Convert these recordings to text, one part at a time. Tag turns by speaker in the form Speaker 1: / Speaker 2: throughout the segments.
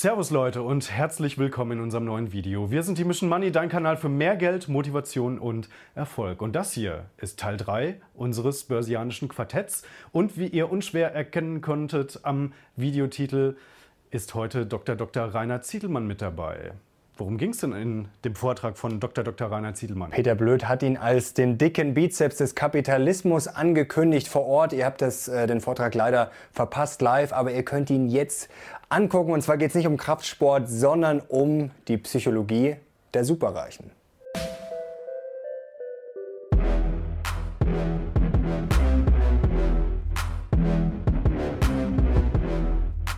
Speaker 1: Servus Leute und herzlich willkommen in unserem neuen Video. Wir sind die Mission Money, dein Kanal für mehr Geld, Motivation und Erfolg. Und das hier ist Teil 3 unseres börsianischen Quartetts. Und wie ihr unschwer erkennen konntet am Videotitel, ist heute Dr. Dr. Rainer Ziedelmann mit dabei. Worum ging es denn in dem Vortrag von Dr. Dr. Rainer Ziedelmann?
Speaker 2: Peter Blöd hat ihn als den dicken Bizeps des Kapitalismus angekündigt vor Ort. Ihr habt das, äh, den Vortrag leider verpasst live, aber ihr könnt ihn jetzt angucken. Und zwar geht es nicht um Kraftsport, sondern um die Psychologie der Superreichen.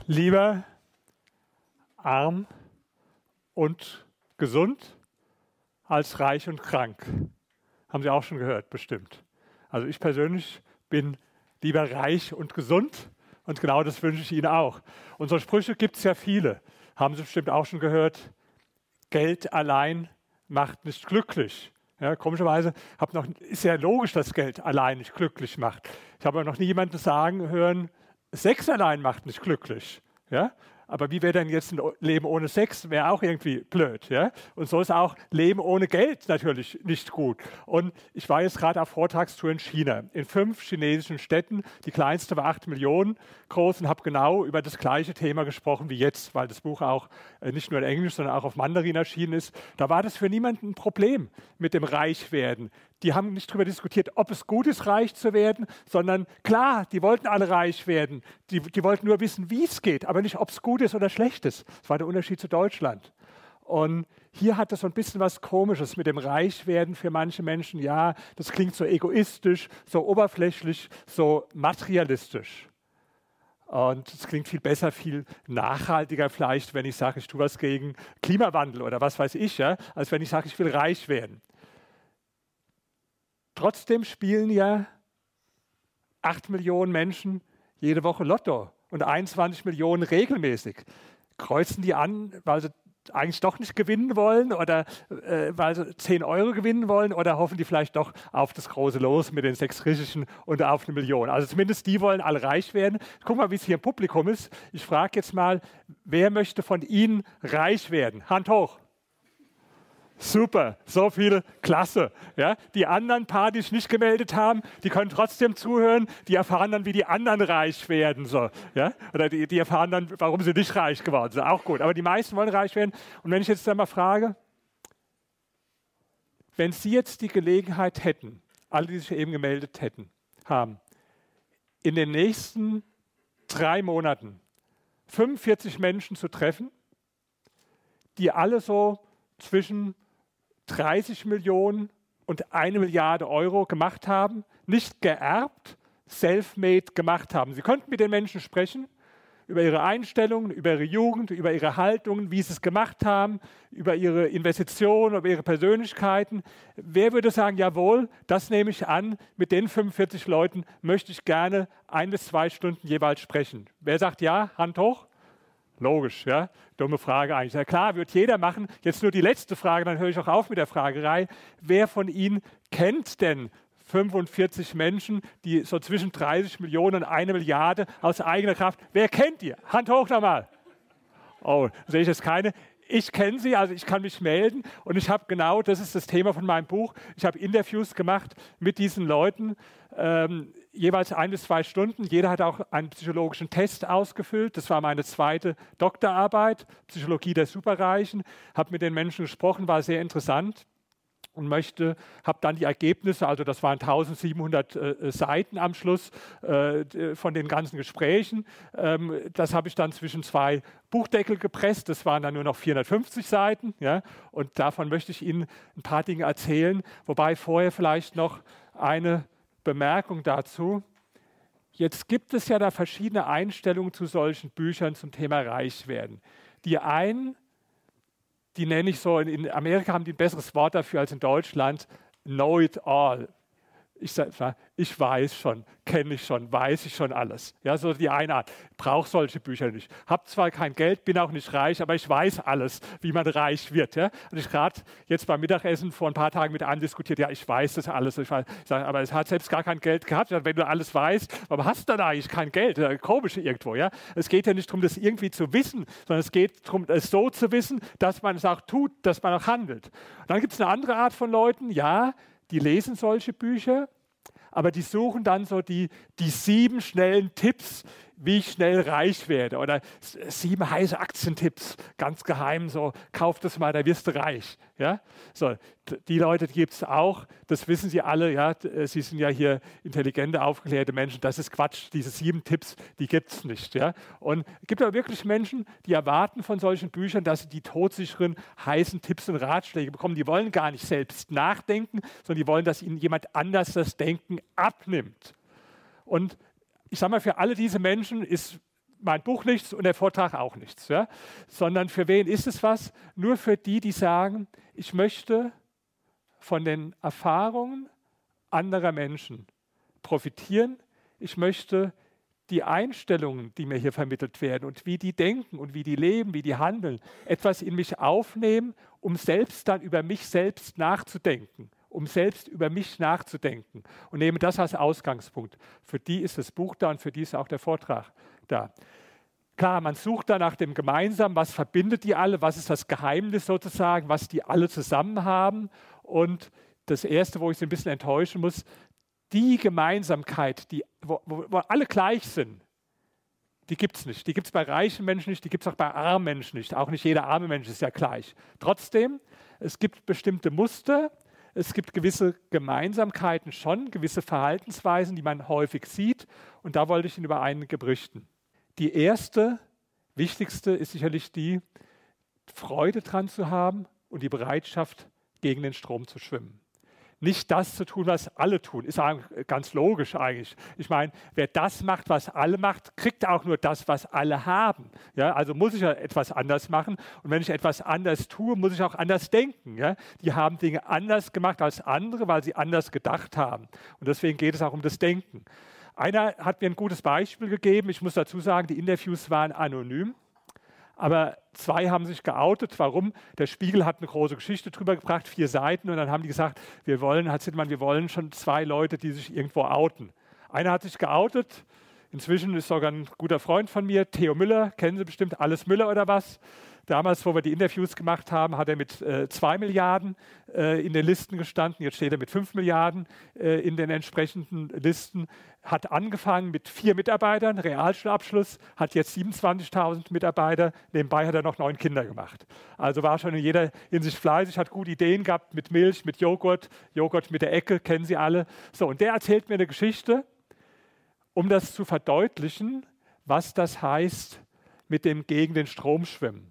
Speaker 3: Lieber arm und gesund als reich und krank. Haben Sie auch schon gehört, bestimmt. Also ich persönlich bin lieber reich und gesund und genau das wünsche ich Ihnen auch. Unsere Sprüche gibt es ja viele. Haben Sie bestimmt auch schon gehört. Geld allein macht nicht glücklich. Ja, komischerweise noch, ist ja logisch, dass Geld allein nicht glücklich macht. Ich habe noch nie jemanden sagen hören, Sex allein macht nicht glücklich. Ja? Aber wie wäre denn jetzt ein Leben ohne Sex? Wäre auch irgendwie blöd. Ja? Und so ist auch Leben ohne Geld natürlich nicht gut. Und ich war jetzt gerade auf Vortragstour in China, in fünf chinesischen Städten. Die kleinste war acht Millionen groß und habe genau über das gleiche Thema gesprochen wie jetzt, weil das Buch auch äh, nicht nur in Englisch, sondern auch auf Mandarin erschienen ist. Da war das für niemanden ein Problem mit dem Reichwerden. Die haben nicht darüber diskutiert, ob es gut ist, reich zu werden, sondern klar, die wollten alle reich werden. Die, die wollten nur wissen, wie es geht, aber nicht, ob es gut ist oder schlecht ist. Das war der Unterschied zu Deutschland. Und hier hat das so ein bisschen was Komisches mit dem Reichwerden für manche Menschen. Ja, das klingt so egoistisch, so oberflächlich, so materialistisch. Und es klingt viel besser, viel nachhaltiger vielleicht, wenn ich sage, ich tue was gegen Klimawandel oder was weiß ich, ja, als wenn ich sage, ich will reich werden. Trotzdem spielen ja acht Millionen Menschen jede Woche Lotto und 21 Millionen regelmäßig. Kreuzen die an, weil sie eigentlich doch nicht gewinnen wollen oder äh, weil sie 10 Euro gewinnen wollen oder hoffen die vielleicht doch auf das große Los mit den sechs Griechischen und auf eine Million. Also zumindest die wollen alle reich werden. Guck mal, wie es hier im Publikum ist. Ich frage jetzt mal, wer möchte von Ihnen reich werden? Hand hoch. Super, so viele, klasse. Ja, die anderen paar, die sich nicht gemeldet haben, die können trotzdem zuhören, die erfahren dann, wie die anderen reich werden. So, ja? Oder die, die erfahren dann, warum sie nicht reich geworden sind. Auch gut. Aber die meisten wollen reich werden. Und wenn ich jetzt einmal frage, wenn Sie jetzt die Gelegenheit hätten, alle, die sich eben gemeldet hätten, haben, in den nächsten drei Monaten 45 Menschen zu treffen, die alle so zwischen 30 Millionen und eine Milliarde Euro gemacht haben, nicht geerbt, self-made gemacht haben. Sie konnten mit den Menschen sprechen über ihre Einstellungen, über ihre Jugend, über ihre Haltungen, wie sie es gemacht haben, über ihre Investitionen, über ihre Persönlichkeiten. Wer würde sagen, jawohl, das nehme ich an, mit den 45 Leuten möchte ich gerne ein bis zwei Stunden jeweils sprechen. Wer sagt ja, Hand hoch? Logisch, ja. Dumme Frage eigentlich. Ja, klar, wird jeder machen. Jetzt nur die letzte Frage, dann höre ich auch auf mit der Fragerei. Wer von Ihnen kennt denn 45 Menschen, die so zwischen 30 Millionen und eine Milliarde aus eigener Kraft. Wer kennt ihr? Hand hoch nochmal. Oh, sehe ich jetzt keine. Ich kenne sie, also ich kann mich melden und ich habe genau, das ist das Thema von meinem Buch, ich habe Interviews gemacht mit diesen Leuten, ähm, jeweils ein bis zwei Stunden. Jeder hat auch einen psychologischen Test ausgefüllt. Das war meine zweite Doktorarbeit, Psychologie der Superreichen. Habe mit den Menschen gesprochen, war sehr interessant und möchte, habe dann die Ergebnisse, also das waren 1700 äh, Seiten am Schluss äh, von den ganzen Gesprächen. Ähm, das habe ich dann zwischen zwei Buchdeckel gepresst, das waren dann nur noch 450 Seiten. Ja, und davon möchte ich Ihnen ein paar Dinge erzählen, wobei vorher vielleicht noch eine Bemerkung dazu. Jetzt gibt es ja da verschiedene Einstellungen zu solchen Büchern zum Thema Reichwerden. Die einen die nenne ich so, in Amerika haben die ein besseres Wort dafür als in Deutschland, know it all. Ich, ich weiß schon, kenne ich schon, weiß ich schon alles. Ja, so die eine Art. Brauche solche Bücher nicht. Hab zwar kein Geld, bin auch nicht reich, aber ich weiß alles, wie man reich wird. Ja? Und ich gerade jetzt beim Mittagessen vor ein paar Tagen mit einem diskutiert, ja, ich weiß das alles. Ich weiß, ich sag, aber es hat selbst gar kein Geld gehabt. Sag, wenn du alles weißt, warum hast du dann eigentlich kein Geld? Komisch irgendwo. Ja? Es geht ja nicht darum, das irgendwie zu wissen, sondern es geht darum, es so zu wissen, dass man es auch tut, dass man auch handelt. Und dann gibt es eine andere Art von Leuten, ja, die lesen solche Bücher, aber die suchen dann so die, die sieben schnellen Tipps, wie ich schnell reich werde. Oder sieben heiße Aktientipps, ganz geheim, so, kauf das mal, da wirst du reich. Ja? So, die Leute gibt es auch, das wissen Sie alle, ja? Äh, sie sind ja hier intelligente, aufgeklärte Menschen, das ist Quatsch, diese sieben Tipps, die gibt es nicht. Ja? Und es gibt aber wirklich Menschen, die erwarten von solchen Büchern, dass sie die todsicheren, heißen Tipps und Ratschläge bekommen. Die wollen gar nicht selbst nachdenken, sondern die wollen, dass ihnen jemand anders das Denken abnimmt. Und ich sage mal, für alle diese Menschen ist mein Buch nichts und der Vortrag auch nichts, ja? sondern für wen ist es was? Nur für die, die sagen, ich möchte von den Erfahrungen anderer Menschen profitieren. Ich möchte die Einstellungen, die mir hier vermittelt werden und wie die denken und wie die leben, wie die handeln, etwas in mich aufnehmen, um selbst dann über mich selbst nachzudenken um selbst über mich nachzudenken und nehme das als Ausgangspunkt. Für die ist das Buch da und für die ist auch der Vortrag da. Klar, man sucht da nach dem Gemeinsamen, was verbindet die alle, was ist das Geheimnis sozusagen, was die alle zusammen haben. Und das Erste, wo ich sie ein bisschen enttäuschen muss, die Gemeinsamkeit, die, wo, wo, alle gleich sind, die gibt es nicht. Die gibt es bei reichen Menschen nicht, die gibt es auch bei armen Menschen nicht. Auch nicht jeder arme Mensch ist ja gleich. Trotzdem, es gibt bestimmte Muster, es gibt gewisse Gemeinsamkeiten schon, gewisse Verhaltensweisen, die man häufig sieht. Und da wollte ich Ihnen über einige berichten. Die erste, wichtigste ist sicherlich die, Freude dran zu haben und die Bereitschaft, gegen den Strom zu schwimmen nicht das zu tun, was alle tun. Ist ganz logisch eigentlich. Ich meine, wer das macht, was alle macht, kriegt auch nur das, was alle haben. Ja, also muss ich ja etwas anders machen. Und wenn ich etwas anders tue, muss ich auch anders denken. Ja? Die haben Dinge anders gemacht als andere, weil sie anders gedacht haben. Und deswegen geht es auch um das Denken. Einer hat mir ein gutes Beispiel gegeben. Ich muss dazu sagen, die Interviews waren anonym. Aber zwei haben sich geoutet. Warum? Der Spiegel hat eine große Geschichte drüber gebracht, vier Seiten, und dann haben die gesagt, wir wollen, Herr Zittmann, wir wollen schon zwei Leute, die sich irgendwo outen. Einer hat sich geoutet, inzwischen ist sogar ein guter Freund von mir, Theo Müller, kennen Sie bestimmt, Alles Müller oder was? Damals, wo wir die Interviews gemacht haben, hat er mit 2 äh, Milliarden äh, in den Listen gestanden. Jetzt steht er mit 5 Milliarden äh, in den entsprechenden Listen. Hat angefangen mit vier Mitarbeitern, Realschulabschluss, hat jetzt 27.000 Mitarbeiter. Nebenbei hat er noch neun Kinder gemacht. Also war schon in jeder Hinsicht fleißig, hat gute Ideen gehabt mit Milch, mit Joghurt, Joghurt mit der Ecke, kennen Sie alle. So, und der erzählt mir eine Geschichte, um das zu verdeutlichen, was das heißt mit dem gegen den Strom schwimmen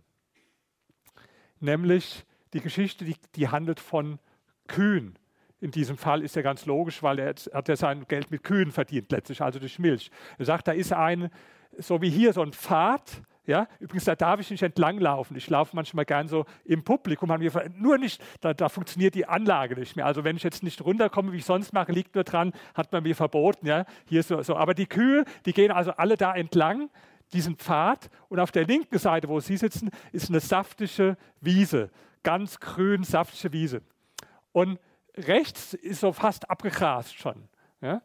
Speaker 3: nämlich die Geschichte, die, die handelt von Kühen. In diesem Fall ist ja ganz logisch, weil er hat ja sein Geld mit Kühen verdient, letztlich, also durch Milch. Er sagt, da ist ein, so wie hier, so ein Pfad. Ja? Übrigens, da darf ich nicht entlanglaufen. Ich laufe manchmal gern so im Publikum. nur nicht, da, da, funktioniert die Anlage nicht mehr. Also wenn ich jetzt nicht runterkomme, wie ich sonst mache, liegt nur dran, hat man mir verboten. Ja? Hier so, so. Aber die Kühe, die gehen also alle da entlang diesen Pfad und auf der linken Seite, wo Sie sitzen, ist eine saftige Wiese, ganz grün, saftige Wiese. Und rechts ist so fast abgegrast schon. Ja?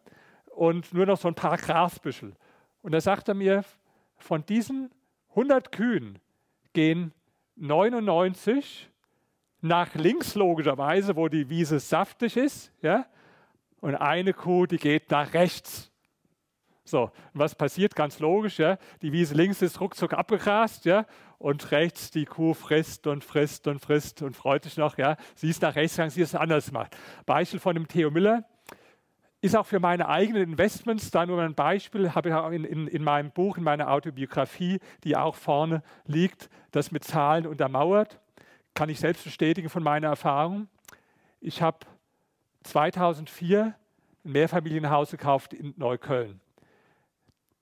Speaker 3: Und nur noch so ein paar Grasbüschel. Und da sagt er mir, von diesen 100 Kühen gehen 99 nach links logischerweise, wo die Wiese saftig ist, ja? und eine Kuh, die geht nach rechts. So, was passiert? Ganz logisch, ja. Die Wiese links ist ruckzuck abgegrast, ja. Und rechts die Kuh frisst und frisst und frisst und freut sich noch, ja. Sie ist nach rechts gegangen, sie ist anders gemacht. Beispiel von dem Theo Müller ist auch für meine eigenen Investments, da nur ein Beispiel, habe ich auch in, in, in meinem Buch, in meiner Autobiografie, die auch vorne liegt, das mit Zahlen untermauert. Kann ich selbst bestätigen von meiner Erfahrung. Ich habe 2004 ein Mehrfamilienhaus gekauft in Neukölln.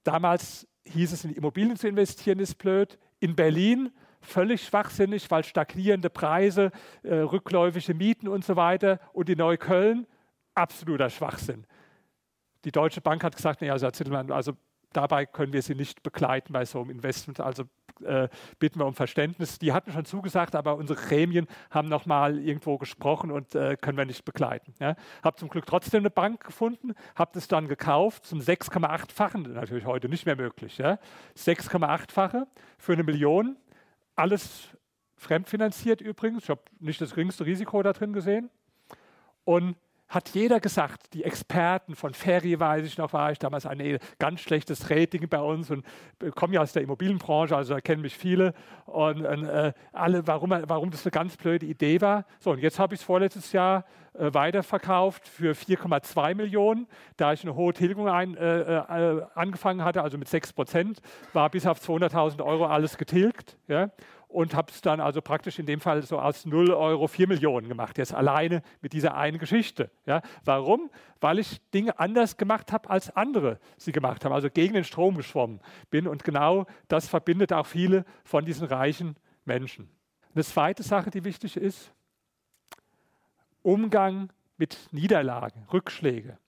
Speaker 3: Damals hieß es, in Immobilien zu investieren ist blöd. In Berlin völlig schwachsinnig, weil stagnierende Preise, äh, rückläufige Mieten und so weiter. Und in Neukölln absoluter Schwachsinn. die Deutsche Bank hat gesagt, nee, also Herr Zittelmann, also dabei können wir Sie nicht begleiten bei so einem Investment. Also äh, bitten wir um Verständnis. Die hatten schon zugesagt, aber unsere Gremien haben noch mal irgendwo gesprochen und äh, können wir nicht begleiten. Ja. Habe zum Glück trotzdem eine Bank gefunden, habe das dann gekauft zum 6,8-fachen, natürlich heute nicht mehr möglich. Ja. 6,8-fache für eine Million, alles fremdfinanziert übrigens. Ich habe nicht das geringste Risiko da drin gesehen. Und hat jeder gesagt, die Experten von Ferry, weiß ich noch, war ich damals ein ganz schlechtes Rating bei uns und komme ja aus der Immobilienbranche, also da kennen mich viele und, und äh, alle, warum, warum das eine ganz blöde Idee war. So, und jetzt habe ich es vorletztes Jahr äh, weiterverkauft für 4,2 Millionen, da ich eine hohe Tilgung ein, äh, äh, angefangen hatte, also mit 6 Prozent, war bis auf 200.000 Euro alles getilgt. Ja? Und habe es dann also praktisch in dem Fall so aus 0 Euro 4 Millionen gemacht, jetzt alleine mit dieser einen Geschichte. Ja. Warum? Weil ich Dinge anders gemacht habe, als andere sie gemacht haben, also gegen den Strom geschwommen bin und genau das verbindet auch viele von diesen reichen Menschen. Eine zweite Sache, die wichtig ist, Umgang mit Niederlagen, Rückschläge.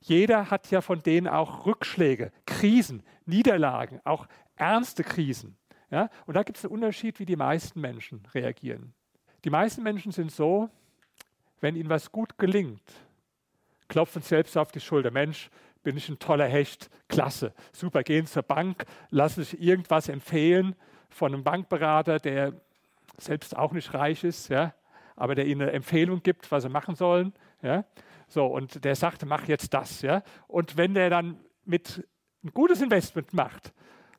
Speaker 3: Jeder hat ja von denen auch Rückschläge, Krisen, Niederlagen, auch ernste Krisen. Ja? Und da gibt es einen Unterschied, wie die meisten Menschen reagieren. Die meisten Menschen sind so, wenn ihnen was gut gelingt, klopfen selbst auf die Schulter. Mensch, bin ich ein toller Hecht, klasse, super, gehen zur Bank, lassen sich irgendwas empfehlen von einem Bankberater, der selbst auch nicht reich ist, ja, aber der ihnen eine Empfehlung gibt, was sie machen sollen. Ja. So, und der sagt, mach jetzt das. Ja. Und wenn der dann mit ein gutes Investment macht,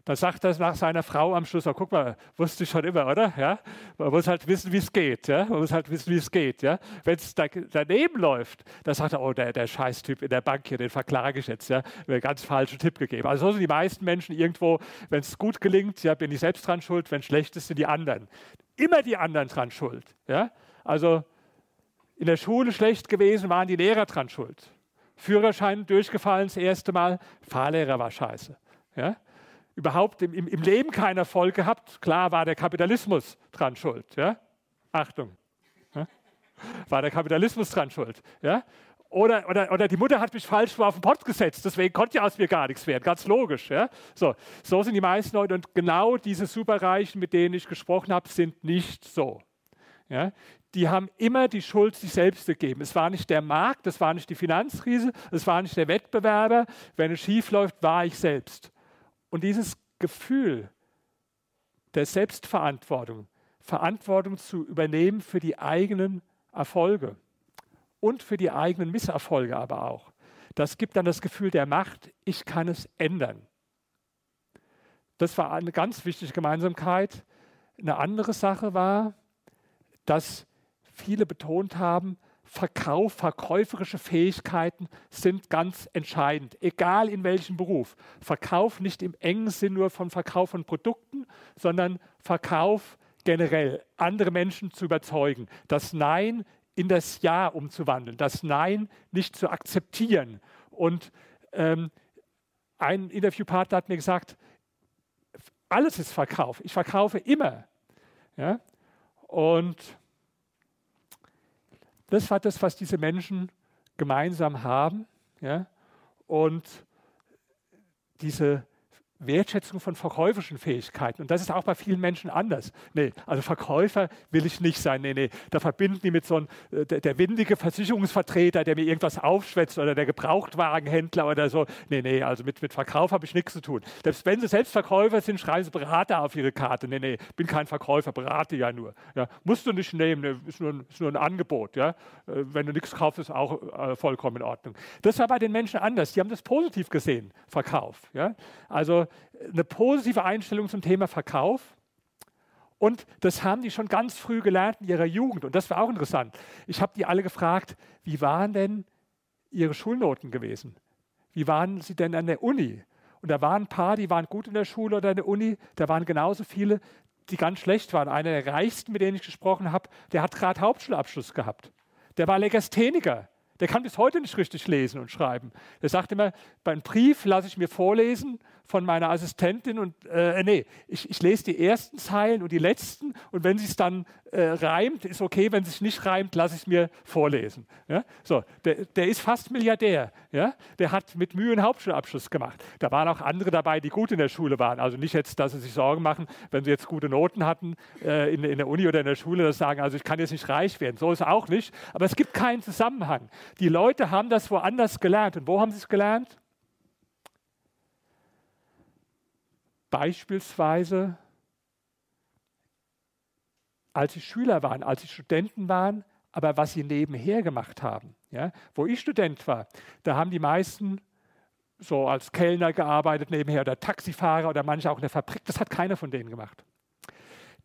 Speaker 3: dann sagt er nach seiner Frau am Schluss, oh, guck mal, wusste ich schon immer, oder? Ja? Man muss halt wissen, wie es geht. Ja? Man muss halt wissen, wie es geht. Ja? Wenn es da, daneben läuft, dann sagt er, oh, der, der Scheißtyp in der Bank hier, den verklage ich jetzt. Ja? Mir einen ganz falschen Tipp gegeben. Also so sind die meisten Menschen irgendwo, wenn es gut gelingt, ja, bin ich selbst dran schuld, wenn schlecht ist, sind die anderen. Immer die anderen dran schuld. Ja? Also in der Schule schlecht gewesen, waren die Lehrer dran schuld. Führerschein durchgefallen das erste Mal, Fahrlehrer war scheiße. Ja? Überhaupt im, im, Leben keinen Erfolg gehabt. Klar war der Kapitalismus dran schuld. Ja? Achtung. War der Kapitalismus dran schuld. Ja? Oder, oder, oder die Mutter hat mich falsch auf den Pott gesetzt, deswegen konnte ja aus mir gar nichts werden. Ganz logisch. Ja? So, so sind die meisten Leute. Und genau diese Superreichen, mit denen ich gesprochen habe, sind nicht so. Ja? Die haben immer die Schuld sich selbst gegeben. Es war nicht der Markt, es war nicht die Finanzkrise, es war nicht der Wettbewerber. Wenn es schief läuft, war ich selbst. Und dieses Gefühl der Selbstverantwortung, Verantwortung zu übernehmen für die eigenen Erfolge und für die eigenen Misserfolge aber auch, das gibt dann das Gefühl der Macht, ich kann es ändern. Das war eine ganz wichtige Gemeinsamkeit. Eine andere Sache war, dass viele betont haben, Verkauf, verkäuferische Fähigkeiten sind ganz entscheidend, egal in welchem Beruf. Verkauf nicht im engen Sinn nur von Verkauf von Produkten, sondern Verkauf generell, andere Menschen zu überzeugen, das Nein in das Ja umzuwandeln, das Nein nicht zu akzeptieren. Und ähm, ein Interviewpartner hat mir gesagt, alles ist Verkauf. Ich verkaufe immer. Ja? Und das war das, was diese Menschen gemeinsam haben. Ja? Und diese Wertschätzung von verkäuferischen Fähigkeiten. Und das ist auch bei vielen Menschen anders. Nee, also Verkäufer will ich nicht sein. Nee, nee, da verbinden die mit so einem, äh, der, der, windige Versicherungsvertreter, der mir irgendwas aufschwätzt oder der Gebrauchtwagenhändler oder so. Nee, nee, also mit, mit Verkauf habe ich nichts zu tun. Selbst wenn sie selbst Verkäufer sind, schreiben sie Berater auf ihre Karte. Nee, nee, bin kein Verkäufer, berate ja nur. Ja, musst du nicht nehmen, nee, ist, nur, ist nur ein Angebot. Ja? Äh, wenn du nichts kaufst, ist auch äh, vollkommen in Ordnung. Das war bei den Menschen anders. Die haben das positiv gesehen, Verkauf. Ja? Also eine positive Einstellung zum Thema Verkauf. Und das haben die schon ganz früh gelernt in ihrer Jugend. Und das war auch interessant. Ich habe die alle gefragt, wie waren denn ihre Schulnoten gewesen? Wie waren sie denn an der Uni? Und da waren ein paar, die waren gut in der Schule oder an der Uni. Da waren genauso viele, die ganz schlecht waren. Einer der reichsten, mit denen ich gesprochen habe, der hat gerade Hauptschulabschluss gehabt. Der war Legastheniker. Der kann bis heute nicht richtig lesen und schreiben. Der sagt immer, beim Brief lasse ich mir vorlesen von meiner Assistentin und äh, nee, ich, ich, lese die ersten Zeilen und die letzten und wenn sie es dann äh, reimt, ist okay, wenn es sich nicht reimt, lasse ich es mir vorlesen. Ja? So, der, der, ist fast Milliardär. Ja? Der hat mit Mühe einen Hauptschulabschluss gemacht. Da waren auch andere dabei, die gut in der Schule waren. Also nicht jetzt, dass sie sich Sorgen machen, wenn sie jetzt gute Noten hatten äh, in, in der Uni oder in der Schule, dass sie sagen, also ich kann jetzt nicht reich werden. So ist es auch nicht. Aber es gibt keinen Zusammenhang. Die Leute haben das woanders gelernt. Und wo haben sie es gelernt? Beispielsweise, als sie Schüler waren, als sie Studenten waren, aber was sie nebenher gemacht haben. Ja? Wo ich Student war, da haben die meisten so als Kellner gearbeitet nebenher oder Taxifahrer oder manche auch in der Fabrik. Das hat keiner von denen gemacht.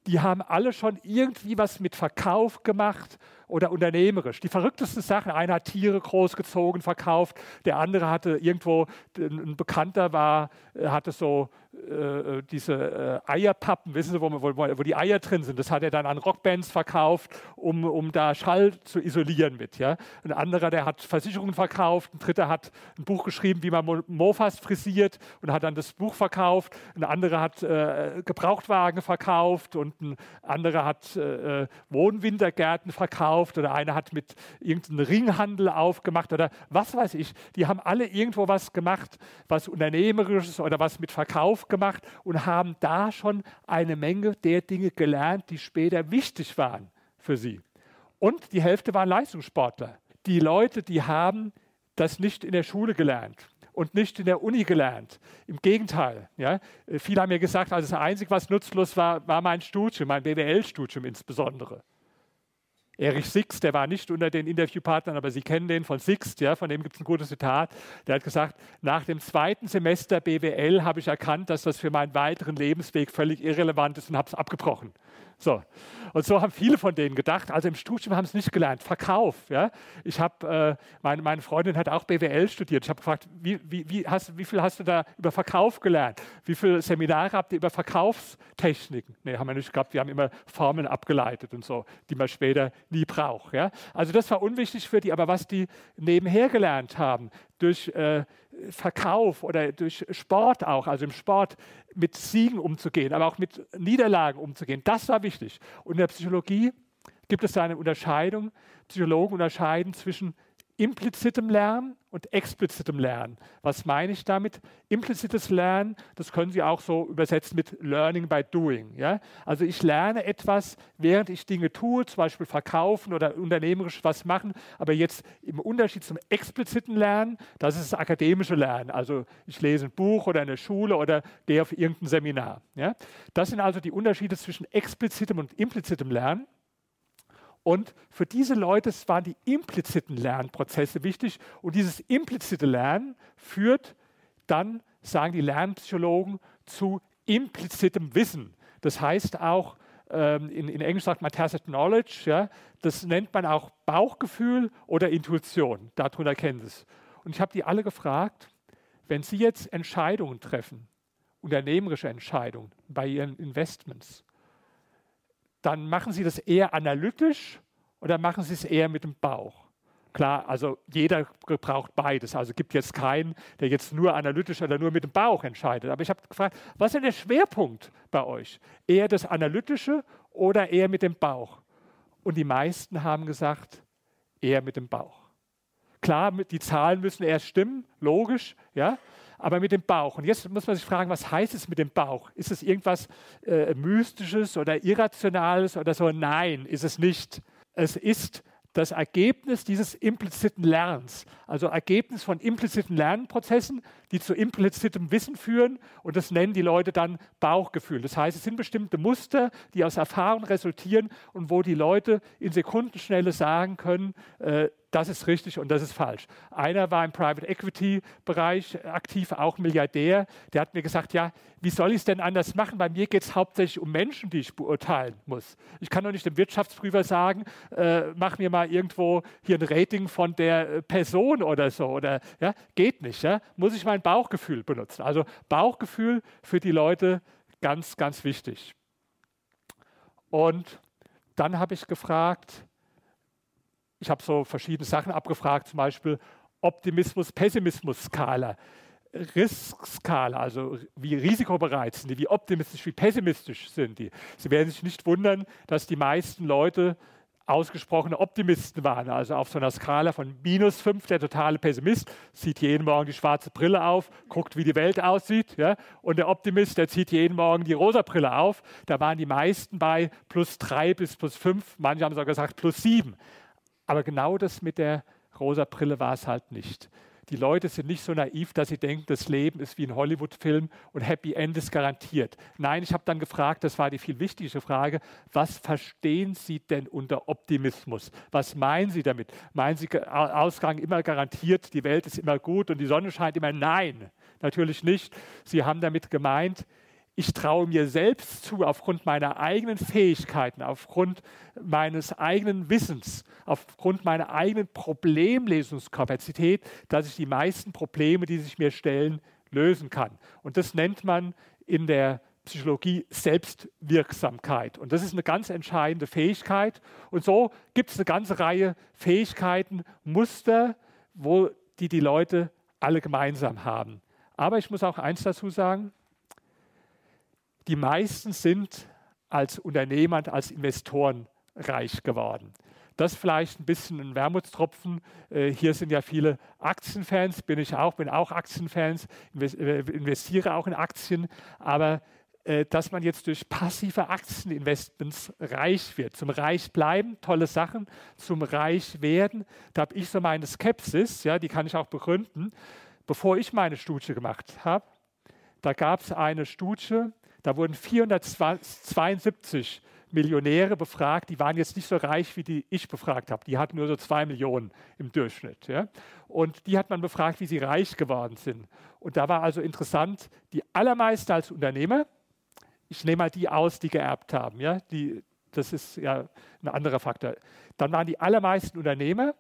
Speaker 3: Die haben alle schon irgendwie was mit Verkauf gemacht oder unternehmerisch. Die verrücktesten Sachen. Einer hat Tiere großgezogen, verkauft. Der andere hatte irgendwo, ein Bekannter war, hatte so äh, diese äh, Eierpappen, wissen Sie, wo, wo, wo, die Eier drin sind. Das hat er dann an Rockbands verkauft, um, um da Schall zu isolieren mit. Ja? Ein anderer, der hat Versicherungen verkauft. Ein dritter hat ein Buch geschrieben, wie man Mofas frisiert und hat dann das Buch verkauft. Ein anderer hat äh, Gebrauchtwagen verkauft und ein anderer hat äh, Wohnwintergärten verkauft oder einer hat mit irgendeinem Ringhandel aufgemacht oder was weiß ich. Die haben alle irgendwo was gemacht, was Unternehmerisches oder was mit Verkauf gemacht und haben da schon eine Menge der Dinge gelernt, die später wichtig waren für sie. Und die Hälfte waren Leistungssportler. Die Leute, die haben das nicht in der Schule gelernt und nicht in der Uni gelernt. Im Gegenteil. Ja. Viele haben mir gesagt, also das Einzige, was nutzlos war, war mein Studium, mein BWL-Studium insbesondere. Erich Sixt, der war nicht unter den Interviewpartnern, aber Sie kennen den von Sixt, ja, von dem gibt es ein gutes Zitat. Der hat gesagt, nach dem zweiten Semester BWL habe ich erkannt, dass das für meinen weiteren Lebensweg völlig irrelevant ist und habe es abgebrochen. So. Und so haben viele von denen gedacht. Also im Studium haben sie es nicht gelernt. Verkauf. Ja? Ich habe, äh, meine, meine Freundin hat auch BWL studiert. Ich habe gefragt, wie, wie, wie, hast, wie viel hast du da über Verkauf gelernt? Wie viele Seminare habt ihr über Verkaufstechniken? Nee, haben wir nicht gehabt. Wir haben immer Formeln abgeleitet und so, die man später nie braucht. Ja? Also das war unwichtig für die. Aber was die nebenher gelernt haben, durch äh, Verkauf oder durch Sport auch, also im Sport mit Siegen umzugehen, aber auch mit Niederlagen umzugehen. Das war wichtig. Und in der Psychologie gibt es da eine Unterscheidung. Psychologen unterscheiden zwischen implizitem Lernen und explizitem Lernen. Was meine ich damit? Implizites Lernen, das können Sie auch so übersetzen mit Learning by Doing. Ja? Also ich lerne etwas, während ich Dinge tue, zum Beispiel verkaufen oder unternehmerisch was machen, aber jetzt im Unterschied zum expliziten Lernen, das ist das akademische Lernen. Also ich lese ein Buch oder eine Schule oder gehe auf irgendein Seminar. Ja? Das sind also die Unterschiede zwischen explizitem und implizitem Lernen. Und für diese Leute waren die impliziten Lernprozesse wichtig. Und dieses implizite Lernen führt dann, sagen die Lernpsychologen, zu implizitem Wissen. Das heißt auch, ähm, in, in, Englisch sagt man tacit knowledge, ja, das nennt man auch Bauchgefühl oder Intuition. Darunter Sie es. Und ich habe die alle gefragt, wenn Sie jetzt Entscheidungen treffen, unternehmerische Entscheidungen bei Ihren Investments, dann machen Sie das eher analytisch oder machen Sie es eher mit dem Bauch? Klar, also jeder braucht beides. Also gibt jetzt keinen, der jetzt nur analytisch oder nur mit dem Bauch entscheidet. Aber ich habe gefragt, was ist denn der Schwerpunkt bei euch? Eher das Analytische oder eher mit dem Bauch? Und die meisten haben gesagt, eher mit dem Bauch. Klar, die Zahlen müssen erst stimmen, logisch, ja aber mit dem Bauch. Und jetzt muss man sich fragen, was heißt es mit dem Bauch? Ist es irgendwas äh, Mystisches oder Irrationales oder so? Nein, ist es nicht. Es ist das Ergebnis dieses impliziten Lernens, also Ergebnis von impliziten Lernprozessen, die zu implizitem Wissen führen und das nennen die Leute dann Bauchgefühl. Das heißt, es sind bestimmte Muster, die aus Erfahrung resultieren und wo die Leute in Sekundenschnelle sagen können, äh, das ist richtig und das ist falsch. Einer war im Private Equity Bereich aktiv, auch Milliardär. Der hat mir gesagt, ja, wie soll ich es denn anders machen? Bei mir geht es hauptsächlich um Menschen, die ich beurteilen muss. Ich kann doch nicht dem Wirtschaftsprüfer sagen, äh, mach mir mal irgendwo hier ein Rating von der äh, Person oder so. Oder, ja, geht nicht. Ja? Muss ich mein Bauchgefühl benutzen. Also Bauchgefühl für die Leute ganz, ganz wichtig. Und dann habe ich gefragt, ich habe so verschiedene Sachen abgefragt, zum Beispiel Optimismus-Pessimismus-Skala. Riskskala, also wie risikobereit sind die, wie optimistisch, wie pessimistisch sind die. Sie werden sich nicht wundern, dass die meisten Leute ausgesprochene Optimisten waren. Also auf so einer Skala von minus 5 der totale Pessimist zieht jeden Morgen die schwarze Brille auf, guckt, wie die Welt aussieht. Ja? Und der Optimist, der zieht jeden Morgen die rosa Brille auf. Da waren die meisten bei plus 3 bis plus 5, manche haben sogar gesagt plus 7. Aber genau das mit der rosa Brille war es halt nicht. Die Leute sind nicht so naiv, dass sie denken, das Leben ist wie ein Hollywood-Film und Happy End ist garantiert. Nein, ich habe dann gefragt, das war die viel wichtigere Frage, was verstehen Sie denn unter Optimismus? Was meinen Sie damit? Meinen Sie Ausgang immer garantiert, die Welt ist immer gut und die Sonne scheint immer? Nein, natürlich nicht. Sie haben damit gemeint, ich traue mir selbst zu, aufgrund meiner eigenen Fähigkeiten, aufgrund meines eigenen Wissens, aufgrund meiner eigenen Problemlesungskapazität, dass ich die meisten Probleme, die sich mir stellen, lösen kann. Und das nennt man in der Psychologie Selbstwirksamkeit. Und das ist eine ganz entscheidende Fähigkeit. Und so gibt es eine ganze Reihe Fähigkeiten, Muster, wo die die Leute alle gemeinsam haben. Aber ich muss auch eins dazu sagen, die meisten sind als Unternehmer und als Investoren reich geworden. Das vielleicht ein bisschen ein Wermutstropfen. Äh, hier sind ja viele Aktienfans, bin ich auch, bin auch Aktienfans, äh, investiere auch in Aktien, aber äh, dass man jetzt durch passive Aktieninvestments reich wird, zum Reich bleiben, tolle Sachen, zum Reich werden, da habe ich so meine Skepsis, ja, die kann ich auch begründen. Bevor ich meine Studie gemacht habe, da gab es eine Studie, da wurden 472 Millionäre befragt, die waren jetzt nicht so reich, wie die ich befragt habe. Die hatten nur so zwei Millionen im Durchschnitt. Ja? Und die hat man befragt, wie sie reich geworden sind. Und da war also interessant, die allermeisten als Unternehmer, ich nehme mal die aus, die geerbt haben. Ja? Die, das ist ja ein anderer Faktor. Dann waren die allermeisten Unternehmer.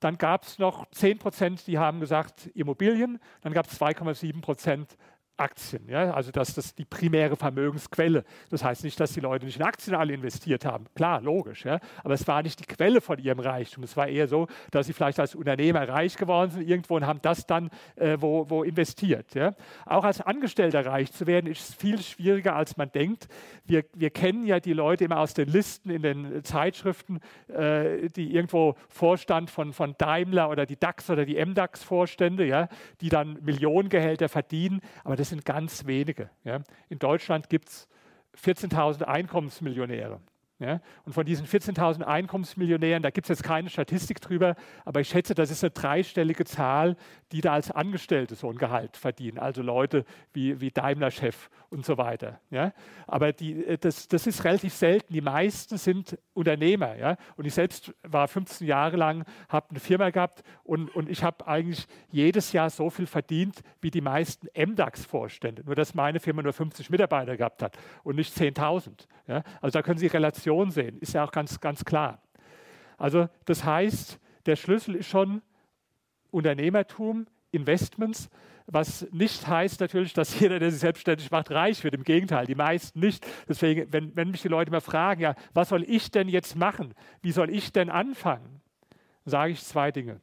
Speaker 3: Dann gab es noch 10 Prozent, die haben gesagt Immobilien. Dann gab es 2,7 Prozent Aktien. Ja? Also das, das die primäre Vermögensquelle. Das heißt nicht, dass die Leute nicht in Aktien alle investiert haben. Klar, logisch. Ja? Aber es war nicht die Quelle von ihrem Reichtum. Es war eher so, dass sie vielleicht als Unternehmer reich geworden sind irgendwo und haben das dann äh, wo, wo investiert. Ja? Auch als Angestellter reich zu werden, ist viel schwieriger, als man denkt. Wir, wir kennen ja die Leute immer aus den Listen in den Zeitschriften, äh, die irgendwo Vorstand von, von Daimler oder die DAX oder die MDAX-Vorstände, ja? die dann Millionengehälter verdienen. Aber das sind ganz wenige. Ja. In Deutschland gibt es 14.000 Einkommensmillionäre. Ja? Und von diesen 14.000 Einkommensmillionären, da gibt es jetzt keine Statistik drüber, aber ich schätze, das ist eine dreistellige Zahl, die da als Angestellte so ein Gehalt verdienen. Also Leute wie, wie Daimler-Chef und so weiter. Ja? Aber die, äh, das, das ist relativ selten. Die meisten sind Unternehmer. Ja? Und ich selbst war 15 Jahre lang, habe eine Firma gehabt und, und ich habe eigentlich jedes Jahr so viel verdient wie die meisten MDAX-Vorstände. Nur dass meine Firma nur 50 Mitarbeiter gehabt hat und nicht 10.000. Ja? Also da können Sie Relation sehen, ist ja auch ganz, ganz klar. Also das heißt, der Schlüssel ist schon Unternehmertum, Investments, was nicht heißt natürlich, dass jeder, der sich selbstständig macht, reich wird. Im Gegenteil, die meisten nicht. Deswegen, wenn, wenn mich die Leute immer fragen, ja, was soll ich denn jetzt machen? Wie soll ich denn anfangen? Sage ich zwei Dinge.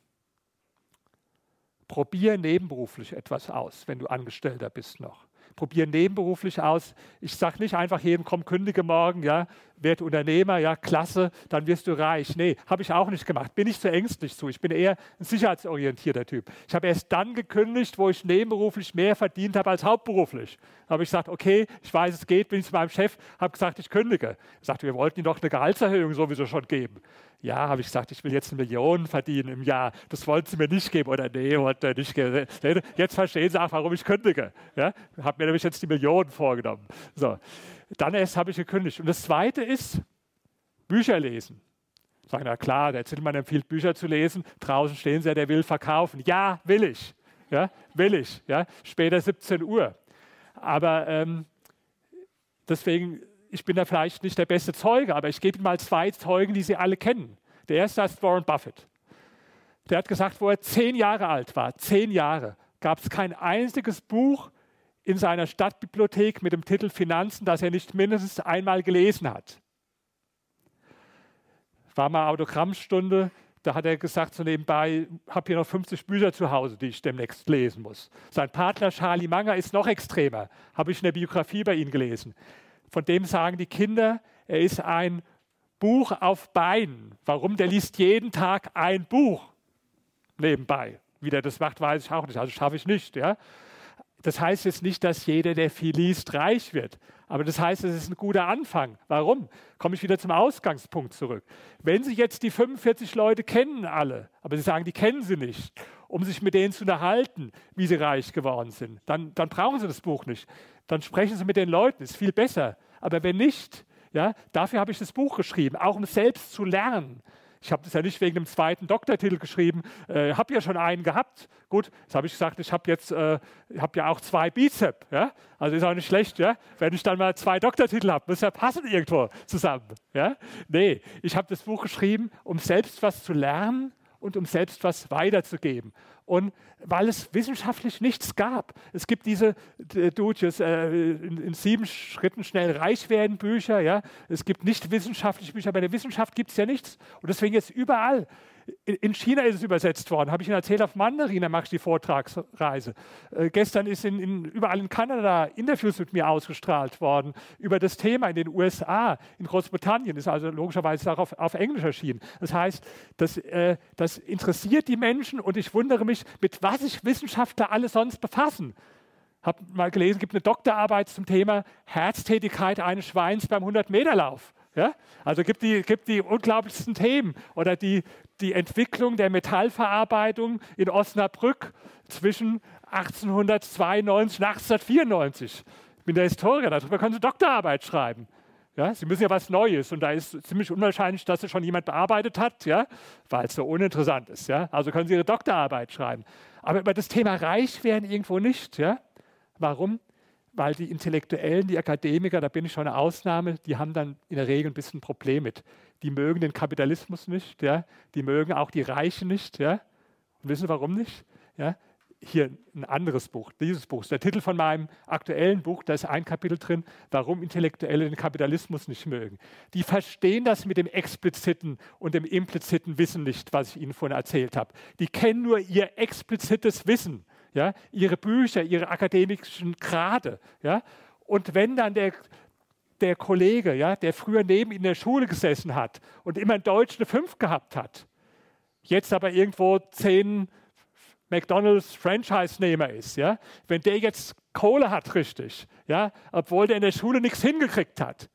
Speaker 3: Probier nebenberuflich etwas aus, wenn du Angestellter bist noch probiere nebenberuflich aus. Ich sage nicht einfach jedem, komm, kündige morgen, ja, werd Unternehmer, ja, klasse, dann wirst du reich. Nee, habe ich auch nicht gemacht. Bin ich zu ängstlich zu. Ich bin eher ein sicherheitsorientierter Typ. Ich habe erst dann gekündigt, wo ich nebenberuflich mehr verdient habe als hauptberuflich. Da habe ich gesagt, okay, ich weiß, es geht, bin ich zu meinem Chef, habe gesagt, ich kündige. Er sagte, wir wollten Ihnen doch eine Gehaltserhöhung sowieso schon geben. Ja, habe ich gesagt, ich will jetzt eine Million verdienen im Jahr. Das wollten Sie mir nicht geben. Oder nee, wollte nicht geben. Jetzt verstehen Sie auch, warum ich kündige. Ja, habe mir nämlich jetzt die Millionen vorgenommen. So, dann erst habe ich gekündigt. Und das Zweite ist Bücher lesen. Sagen, na klar, der Zillmann empfiehlt, Bücher zu lesen. Draußen stehen sie, der will verkaufen. Ja, will ich. Ja, will ich. Ja, später 17 Uhr. Aber ähm, deswegen ich bin da vielleicht nicht der beste Zeuge, aber ich gebe Ihnen mal zwei Zeugen, die Sie alle kennen. Der erste ist Warren Buffett. Der hat gesagt, wo er zehn Jahre alt war, zehn Jahre, gab es kein einziges Buch in seiner Stadtbibliothek mit dem Titel Finanzen, das er nicht mindestens einmal gelesen hat. War mal Autogrammstunde, da hat er gesagt, so nebenbei, habe hier noch 50 Bücher zu Hause, die ich demnächst lesen muss. Sein Partner Charlie Manger ist noch extremer, habe ich in der Biografie bei ihm gelesen. Von dem sagen die Kinder, er ist ein Buch auf Beinen. Warum? Der liest jeden Tag ein Buch nebenbei. Wie der das macht, weiß ich auch nicht. Also schaffe ich nicht. Ja? Das heißt jetzt nicht, dass jeder, der viel liest, reich wird. Aber das heißt, es ist ein guter Anfang. Warum? Komme ich wieder zum Ausgangspunkt zurück. Wenn Sie jetzt die 45 Leute kennen alle, aber Sie sagen, die kennen Sie nicht, um sich mit denen zu unterhalten, wie sie reich geworden sind, dann, dann brauchen Sie das Buch nicht. Dann sprechen Sie mit den Leuten, ist viel besser. Aber wenn nicht, ja, dafür habe ich das Buch geschrieben, auch um selbst zu lernen. Ich habe das ja nicht wegen dem zweiten Doktortitel geschrieben, äh, habe ja schon einen gehabt. Gut, jetzt habe ich gesagt, ich habe jetzt äh, hab ja auch zwei Bizep. Ja? Also ist auch nicht schlecht, ja? wenn ich dann mal zwei Doktortitel habe. Muss ja passen irgendwo zusammen. Ja? Nee, ich habe das Buch geschrieben, um selbst was zu lernen und um selbst was weiterzugeben. Und weil es wissenschaftlich nichts gab. Es gibt diese äh, Duches, äh, in, in, sieben Schritten schnell reich werden Bücher. Ja? Es gibt nicht wissenschaftliche Bücher. Bei der Wissenschaft gibt es ja nichts. Und deswegen jetzt überall in China ist es übersetzt worden, habe ich Ihnen erzählt, auf Mandarin, da mache ich die Vortragsreise. Äh, gestern ist in, in, überall in Kanada Interviews mit mir ausgestrahlt worden über das Thema in den USA, in Großbritannien, ist also logischerweise auch auf, auf Englisch erschienen. Das heißt, das, äh, das interessiert die Menschen und ich wundere mich, mit was sich Wissenschaftler alle sonst befassen. Habe mal gelesen, es gibt eine Doktorarbeit zum Thema Herztätigkeit eines Schweins beim 100-Meter-Lauf. Ja? Also gibt die, gibt die unglaublichsten Themen oder die, die Entwicklung der Metallverarbeitung in Osnabrück zwischen 1892 und 1894. Ich bin der Historiker, darüber können Sie Doktorarbeit schreiben. Ja, Sie müssen ja was Neues und da ist ziemlich unwahrscheinlich, dass es schon jemand bearbeitet hat, ja, weil es so uninteressant ist. Ja. Also können Sie Ihre Doktorarbeit schreiben. Aber über das Thema reich werden irgendwo nicht. Ja. Warum? Weil die Intellektuellen, die Akademiker, da bin ich schon eine Ausnahme, die haben dann in der Regel ein bisschen ein Problem mit. Die mögen den Kapitalismus nicht, ja? die mögen auch die Reichen nicht. Ja? Und wissen warum nicht? Ja? Hier ein anderes Buch, dieses Buch, der Titel von meinem aktuellen Buch, da ist ein Kapitel drin, warum Intellektuelle den Kapitalismus nicht mögen. Die verstehen das mit dem expliziten und dem impliziten Wissen nicht, was ich Ihnen vorhin erzählt habe. Die kennen nur ihr explizites Wissen ja, ihre Bücher, ihre akademischen Grade. Ja. Und wenn dann der, der Kollege, ja, der früher neben in der Schule gesessen hat und immer in Deutsch eine 5 gehabt hat, jetzt aber irgendwo zehn McDonalds Franchise-Nehmer ist, ja, wenn der jetzt Kohle hat, richtig, ja, obwohl der in der Schule nichts hingekriegt hat,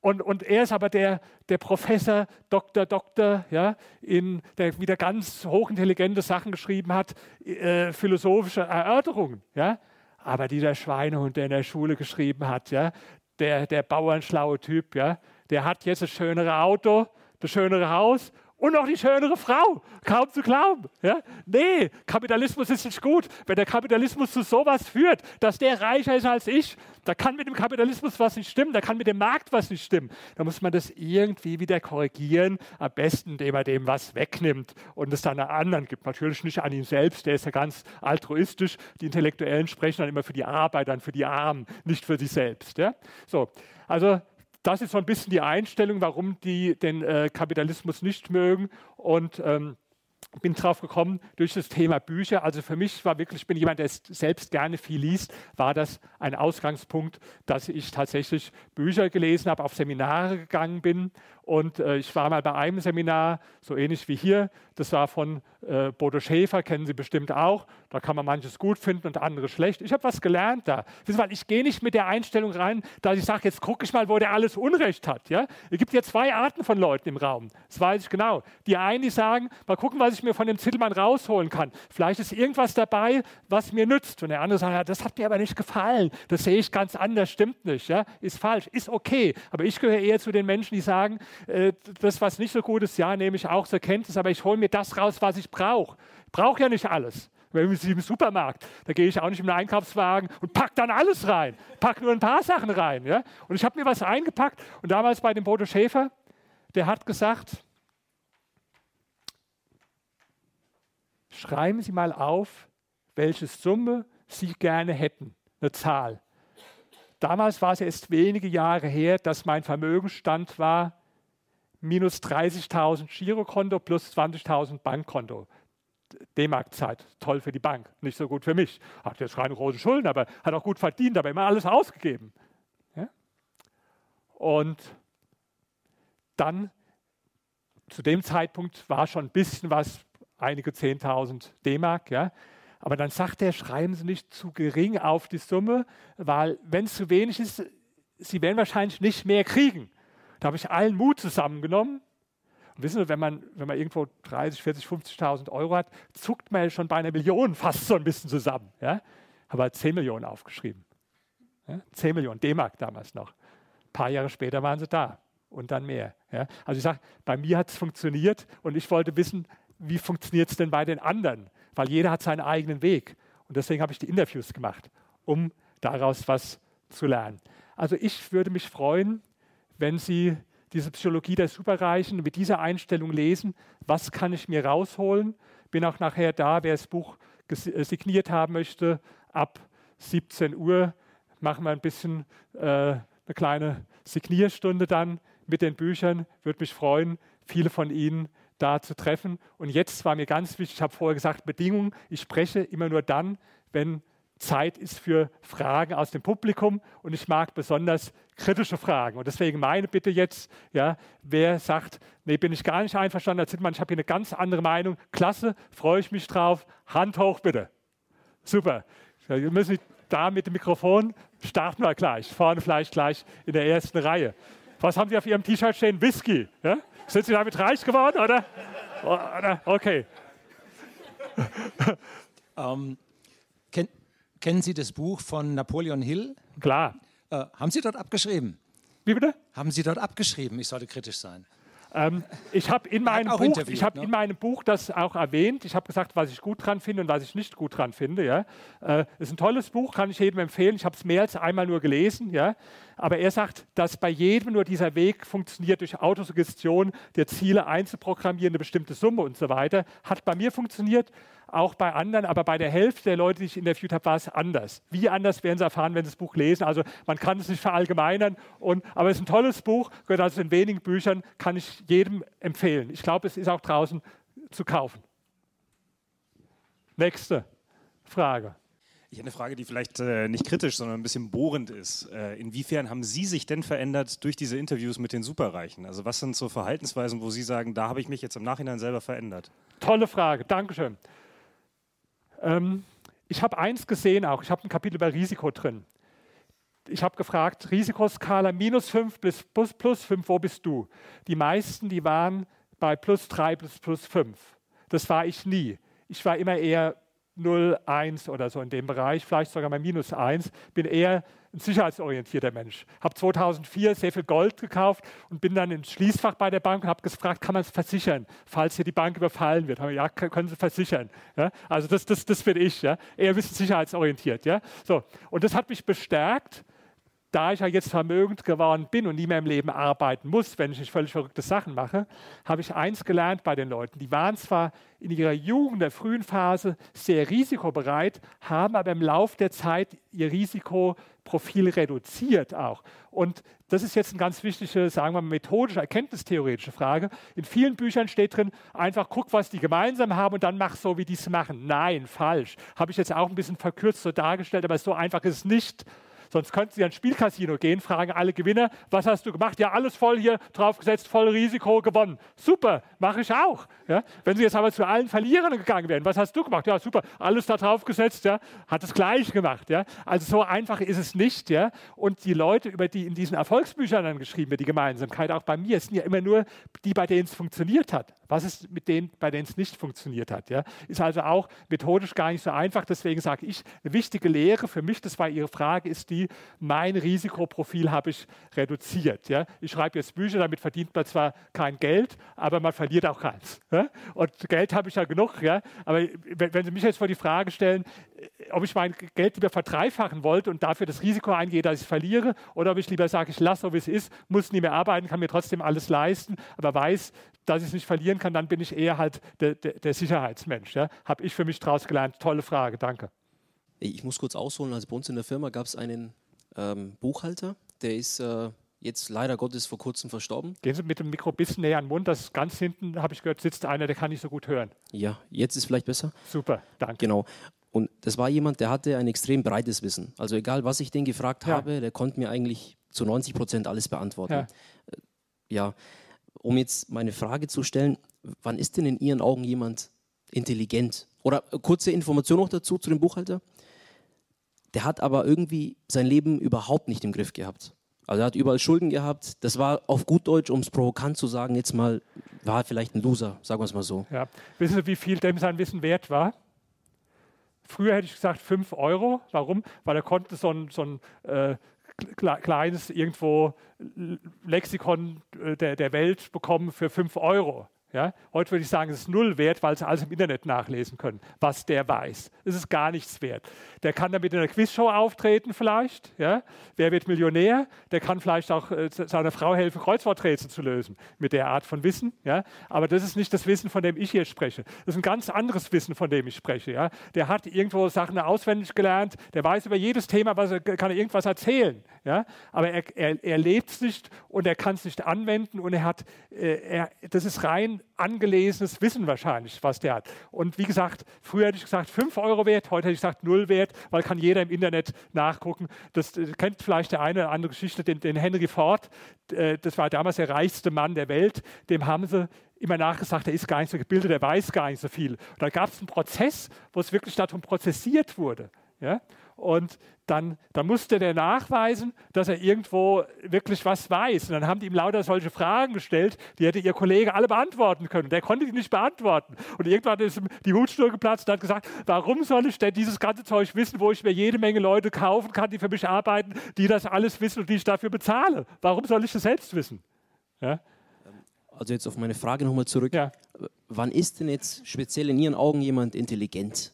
Speaker 3: und, und er ist aber der, der Professor, Doktor, Doktor, ja, in, der wieder ganz hochintelligente Sachen geschrieben hat, äh, philosophische Erörterungen. Ja. Aber dieser Schweinehund, der in der Schule geschrieben hat, ja, der, der bauernschlaue Typ, ja, der hat jetzt das schönere Auto, das schönere Haus und noch die schönere Frau. Kaum zu glauben. Ja? Nee, Kapitalismus ist nicht gut. Wenn der Kapitalismus zu sowas führt, dass der reicher ist als ich, da kann mit dem Kapitalismus was nicht stimmen, da kann mit dem Markt was nicht stimmen. Da muss man das irgendwie wieder korrigieren, am besten, indem er dem was wegnimmt und es dann an anderen gibt. Natürlich nicht an ihn selbst, der ist ja ganz altruistisch. Die Intellektuellen sprechen dann immer für die Arbeiter, für die Armen, nicht für sich selbst. Ja? So, also das ist so ein bisschen die Einstellung, warum die den äh, Kapitalismus nicht mögen. Und ähm, bin drauf gekommen durch das Thema Bücher. Also für mich war wirklich, ich bin jemand, der selbst gerne viel liest, war das ein Ausgangspunkt, dass ich tatsächlich Bücher gelesen habe, auf Seminare gegangen bin. Und äh, ich war mal bei einem Seminar, so ähnlich wie hier, das war von äh, Bodo Schäfer, kennen Sie bestimmt auch. Da kann man manches gut finden und andere schlecht. Ich habe was gelernt da. Ich gehe nicht mit der Einstellung rein, dass ich sage, jetzt gucke ich mal, wo der alles Unrecht hat. Ja? Es gibt ja zwei Arten von Leuten im Raum. Das weiß ich genau. Die einen, die sagen, mal gucken, was ich mir von dem Zittelmann rausholen kann. Vielleicht ist irgendwas dabei, was mir nützt. Und der andere sagt, ja, das hat mir aber nicht gefallen. Das sehe ich ganz anders, stimmt nicht. Ja? Ist falsch, ist okay. Aber ich gehöre eher zu den Menschen, die sagen, äh, das, was nicht so gut ist, ja, nehme ich auch zur Kenntnis, aber ich hole mir das raus, was ich brauche. Ich brauche ja nicht alles. Wenn ich im Supermarkt, da gehe ich auch nicht in den Einkaufswagen und pack dann alles rein. Pack nur ein paar Sachen rein. Ja? Und ich habe mir was eingepackt und damals bei dem Bodo Schäfer, der hat gesagt, schreiben Sie mal auf, welche Summe Sie gerne hätten, eine Zahl. Damals war es erst wenige Jahre her, dass mein Vermögensstand war minus 30.000 Girokonto plus 20.000 Bankkonto. D-Mark-Zeit, toll für die Bank, nicht so gut für mich. Hat jetzt keine großen Schulden, aber hat auch gut verdient, aber immer alles ausgegeben. Ja? Und dann, zu dem Zeitpunkt war schon ein bisschen was, einige 10.000 D-Mark, ja. Aber dann sagt er, schreiben Sie nicht zu gering auf die Summe, weil wenn es zu wenig ist, Sie werden wahrscheinlich nicht mehr kriegen. Da habe ich allen Mut zusammengenommen. Und wissen Sie, wenn man, wenn man irgendwo 30, 40, 50.000 Euro hat, zuckt man schon bei einer Million fast so ein bisschen zusammen. Ja? Habe halt 10 Millionen aufgeschrieben. Ja? 10 Millionen D-Mark damals noch. Ein paar Jahre später waren sie da und dann mehr. Ja? Also ich sage, bei mir hat es funktioniert und ich wollte wissen, wie funktioniert es denn bei den anderen? Weil jeder hat seinen eigenen Weg. Und deswegen habe ich die Interviews gemacht, um daraus was zu lernen. Also ich würde mich freuen, wenn Sie diese Psychologie der Superreichen mit dieser Einstellung lesen, was kann ich mir rausholen? Bin auch nachher da, wer das Buch äh, signiert haben möchte, ab 17 Uhr machen wir ein bisschen äh, eine kleine Signierstunde dann mit den Büchern. Würde mich freuen, viele von Ihnen da zu treffen. Und jetzt war mir ganz wichtig, ich habe vorher gesagt, Bedingung, ich spreche immer nur dann, wenn Zeit ist für Fragen aus dem Publikum und ich mag besonders kritische Fragen. Und deswegen meine Bitte jetzt, ja, wer sagt, nee, bin ich gar nicht einverstanden, da man, ich habe hier eine ganz andere Meinung, klasse, freue ich mich drauf, Hand hoch bitte. Super. Wir müssen da mit dem Mikrofon starten wir gleich, vorne vielleicht gleich in der ersten Reihe. Was haben Sie auf Ihrem T-Shirt stehen? Whisky. Ja? Sind Sie damit reich geworden, oder? oder? Okay.
Speaker 4: Ähm, Kennen Sie das Buch von Napoleon Hill?
Speaker 3: Klar.
Speaker 4: Äh, haben Sie dort abgeschrieben?
Speaker 3: Wie bitte?
Speaker 4: Haben Sie dort abgeschrieben? Ich sollte kritisch sein.
Speaker 3: Ähm, ich habe in, meinem Buch, hab ne? in meinem Buch das auch erwähnt. Ich habe gesagt, was ich gut dran finde und was ich nicht gut dran finde. Ja. Äh, ist ein tolles Buch, kann ich jedem empfehlen. Ich habe es mehr als einmal nur gelesen. Ja. Aber er sagt, dass bei jedem nur dieser Weg funktioniert, durch Autosuggestion der Ziele einzuprogrammieren, eine bestimmte Summe und so weiter. Hat bei mir funktioniert auch bei anderen, aber bei der Hälfte der Leute, die ich interviewt habe, war es anders. Wie anders werden Sie erfahren, wenn Sie das Buch lesen. Also man kann es nicht verallgemeinern, und, aber es ist ein tolles Buch, gehört also in wenigen Büchern, kann ich jedem empfehlen. Ich glaube, es ist auch draußen zu kaufen. Nächste Frage.
Speaker 5: Ich habe eine Frage, die vielleicht äh, nicht kritisch, sondern ein bisschen bohrend ist. Äh, inwiefern haben Sie sich denn verändert durch diese Interviews mit den Superreichen? Also was sind so Verhaltensweisen, wo Sie sagen, da habe ich mich jetzt im Nachhinein selber verändert?
Speaker 3: Tolle Frage, Dankeschön. Ähm, ich habe eins gesehen auch, ich habe ein Kapitel über Risiko drin. Ich habe gefragt, Risikoskala minus 5 bis plus, plus 5, wo bist du? Die meisten, die waren bei plus 3 bis plus 5. Das war ich nie. Ich war immer eher 0, 1 oder so in dem Bereich, vielleicht sogar mal minus 1. Bin eher ein sicherheitsorientierter Mensch. Habe 2004 sehr viel Gold gekauft und bin dann ins Schließfach bei der Bank und habe gefragt, kann man es versichern, falls hier die Bank überfallen wird? Ja, können Sie versichern. Ja? Also das, das, das bin ich. Ja? Eher ein bisschen sicherheitsorientiert. Ja? So. Und das hat mich bestärkt, da ich ja jetzt vermögend geworden bin und nie mehr im Leben arbeiten muss, wenn ich nicht völlig verrückte Sachen mache, habe ich eins gelernt bei den Leuten. Die waren zwar in ihrer Jugend, der frühen Phase sehr risikobereit, haben aber im Laufe der Zeit ihr Risikoprofil reduziert auch. Und das ist jetzt eine ganz wichtige, sagen wir mal, methodische, erkenntnistheoretische Frage. In vielen Büchern steht drin, einfach guck, was die gemeinsam haben und dann mach so, wie die es machen. Nein, falsch. Habe ich jetzt auch ein bisschen verkürzt so dargestellt, aber so einfach ist es nicht. Sonst könnten Sie ans Spielcasino gehen, fragen alle Gewinner, was hast du gemacht? Ja, alles voll hier draufgesetzt, voll Risiko gewonnen. Super, mache ich auch. Ja? Wenn Sie jetzt aber zu allen Verlierern gegangen wären, was hast du gemacht? Ja, super, alles da draufgesetzt, ja? hat es gleich gemacht. Ja? Also so einfach ist es nicht. Ja? Und die Leute, über die in diesen Erfolgsbüchern dann geschrieben wird, die Gemeinsamkeit, auch bei mir, sind ja immer nur die, bei denen es funktioniert hat. Was ist mit denen, bei denen es nicht funktioniert hat? Ja? Ist also auch methodisch gar nicht so einfach. Deswegen sage ich, eine wichtige Lehre für mich, das war Ihre Frage, ist die, mein Risikoprofil habe ich reduziert. Ja? Ich schreibe jetzt Bücher, damit verdient man zwar kein Geld, aber man verliert auch keins. Ja? Und Geld habe ich ja genug. Ja? Aber wenn, Sie mich jetzt vor die Frage stellen, ob ich mein Geld lieber verdreifachen wollte und dafür das Risiko eingehe, dass ich verliere, oder ob ich lieber sage, ich lasse so wie es ist, muss nie mehr arbeiten, kann mir trotzdem alles leisten, aber weiß, dass ich es nicht verlieren kann, dann bin ich eher halt der, der, der Sicherheitsmensch. Ja? Habe ich für mich daraus gelernt. Tolle Frage, danke.
Speaker 6: Ich muss kurz ausholen. Also bei uns in der Firma gab es einen ähm, Buchhalter, der ist äh, jetzt leider Gottes vor kurzem verstorben.
Speaker 3: Gehen Sie mit dem Mikro ein bisschen näher an den Mund, das ist ganz hinten, habe ich gehört, sitzt einer, der kann nicht so gut hören.
Speaker 6: Ja, jetzt ist vielleicht besser.
Speaker 3: Super, danke.
Speaker 6: Genau. Und das war jemand, der hatte ein extrem breites Wissen. Also egal, was ich den gefragt
Speaker 3: Ja.
Speaker 6: habe, der konnte mir eigentlich zu 90 Prozent alles beantworten.
Speaker 3: Ja.
Speaker 6: Äh, ja, um jetzt meine Frage zu stellen, wann ist denn in Ihren Augen jemand intelligent? Oder äh, kurze Information noch dazu zu dem Buchhalter. Der hat aber irgendwie sein Leben überhaupt nicht im Griff gehabt. Also er hat überall Schulden gehabt. Das war auf gut Deutsch, um es provokant zu sagen, jetzt mal, war vielleicht ein Loser, sagen wir es mal so.
Speaker 3: Ja. Wissen Sie, wie viel dem sein Wissen wert war? Früher hätte ich gesagt 5 Euro. Warum? Weil er konnte so ein, so ein äh, kleines irgendwo Lexikon äh, der, der Welt bekommen für 5 Euro. Ja? Heute würde ich sagen, es ist null wert, weil sie alles im Internet nachlesen können, was der weiß. Es ist gar nichts wert. Der kann damit in einer Quizshow auftreten vielleicht. Ja? Wer wird Millionär? Der kann vielleicht auch äh, seiner Frau helfen, Kreuzworträtsel zu lösen mit der Art von Wissen. Ja? Aber das ist nicht das Wissen, von dem ich hier spreche. Das ist ein ganz anderes Wissen, von dem ich spreche. Ja? Der hat irgendwo Sachen auswendig gelernt, der weiß über jedes Thema, was er, kann er irgendwas erzählen. Ja? Aber er, er, er lebt es nicht und er kann es nicht anwenden und er hat, äh, er, das ist rein angelesenes Wissen wahrscheinlich, was der hat. Und wie gesagt, früher hätte ich gesagt 5 Euro wert, heute hätte ich gesagt 0 wert, weil kann jeder im Internet nachgucken. Das äh, kennt vielleicht der eine oder andere Geschichte, den, den Henry Ford, äh, das war damals der reichste Mann der Welt, dem haben sie immer nachgesagt, er ist gar nicht so gebildet, er weiß gar nicht so viel. Und da gab es einen Prozess, wo es wirklich darum prozessiert wurde. Ja? Und dann, dann musste der nachweisen, dass er irgendwo wirklich was weiß. Und dann haben die ihm lauter solche Fragen gestellt, die hätte ihr Kollege alle beantworten können. Der konnte die nicht beantworten. Und irgendwann ist ihm die Hutschnur geplatzt und hat gesagt, warum soll ich denn dieses ganze Zeug wissen, wo ich mir jede Menge Leute kaufen kann, die für mich arbeiten, die das alles wissen und die ich dafür bezahle? Warum soll ich das selbst wissen? Ja?
Speaker 6: Also jetzt auf meine Frage nochmal zurück.
Speaker 3: Ja.
Speaker 6: Wann ist denn jetzt speziell in Ihren Augen jemand intelligent?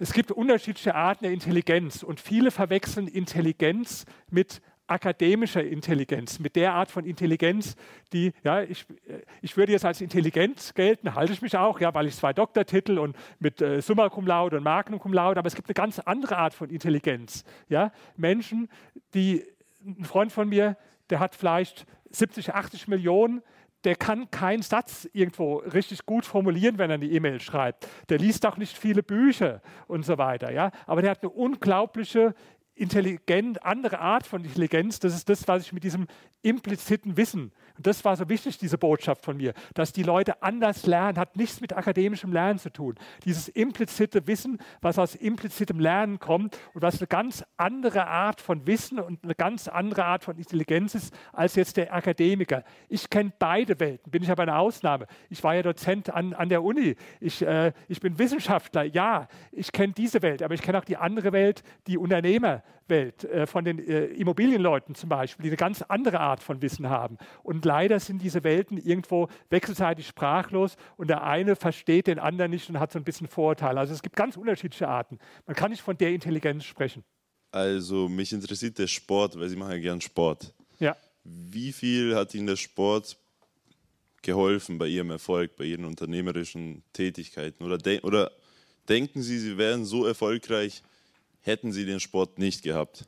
Speaker 3: Es gibt unterschiedliche Arten der Intelligenz und viele verwechseln Intelligenz mit akademischer Intelligenz, mit der Art von Intelligenz, die, ja, ich, äh, ich würde jetzt als intelligent gelten, halte ich mich auch, ja, weil ich zwei Doktortitel und mit äh, Summa Cum Laude und Magnum Cum Laude, aber es gibt eine ganz andere Art von Intelligenz. Ja? Menschen, die, ein Freund von mir, der hat vielleicht 70, 80 Millionen, der kann keinen Satz irgendwo richtig gut formulieren, wenn er eine E-Mail schreibt. Der liest auch nicht viele Bücher und so weiter. Ja? Aber der hat eine unglaubliche, intelligent, andere Art von Intelligenz. Das ist das, was ich mit diesem impliziten Wissen, und das war so wichtig, diese Botschaft von mir, dass die Leute anders lernen, hat nichts mit akademischem Lernen zu tun. Dieses implizite Wissen, was aus implizitem Lernen kommt und was eine ganz andere Art von Wissen und eine ganz andere Art von Intelligenz ist, als jetzt der Akademiker. Ich kenne beide Welten, bin ich aber eine Ausnahme. Ich war ja Dozent an, an der Uni. Ich, äh, ich bin Wissenschaftler, ja, ich kenne diese Welt, aber ich kenne auch die andere Welt, die Unternehmerwelt, äh, von den äh, Immobilienleuten zum Beispiel, die eine ganz andere Art von Wissen haben. Und leider sind diese Welten irgendwo wechselseitig sprachlos und der eine versteht den anderen nicht und hat so ein bisschen Vorurteile. Also es gibt ganz unterschiedliche Arten. Man kann nicht von der Intelligenz sprechen.
Speaker 7: Also mich interessiert der Sport, weil Sie machen ja gern Sport.
Speaker 3: Ja.
Speaker 7: Wie viel hat Ihnen der Sport geholfen bei Ihrem Erfolg, bei Ihren unternehmerischen Tätigkeiten? Oder, de oder denken Sie, Sie wären so erfolgreich, hätten Sie den Sport nicht gehabt?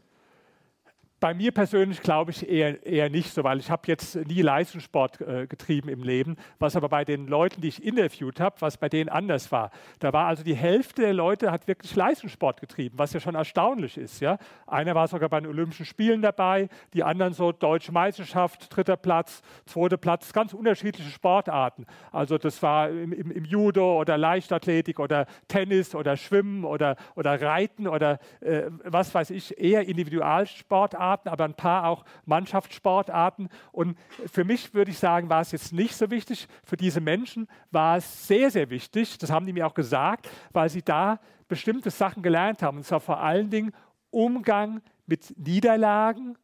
Speaker 3: Bei mir persönlich glaube ich eher, eher nicht so, weil ich habe jetzt nie Leistungssport äh, getrieben im Leben, was aber bei den Leuten, die ich interviewt habe, was bei denen anders war. Da war also die Hälfte der Leute hat wirklich Leistungssport getrieben, was ja schon erstaunlich ist. Ja? Einer war sogar bei den Olympischen Spielen dabei, die anderen so deutsche Meisterschaft, dritter Platz, zweiter Platz, ganz unterschiedliche Sportarten. Also das war im, im, im Judo oder Leichtathletik oder Tennis oder Schwimmen oder, oder Reiten oder äh, was weiß ich, eher Individualsportarten aber ein paar auch Mannschaftssportarten. Und für mich würde ich sagen, war es jetzt nicht so wichtig. Für diese Menschen war es sehr, sehr wichtig. Das haben die mir auch gesagt, weil sie da bestimmte Sachen gelernt haben. Und zwar vor allen Dingen Umgang mit Niederlagen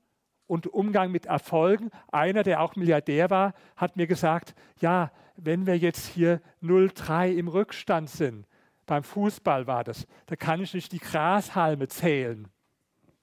Speaker 3: und Umgang mit Erfolgen. Einer, der auch Milliardär war, hat mir gesagt, ja, wenn wir jetzt hier 0-3 im Rückstand sind, beim Fußball war das, da kann ich nicht die Grashalme zählen.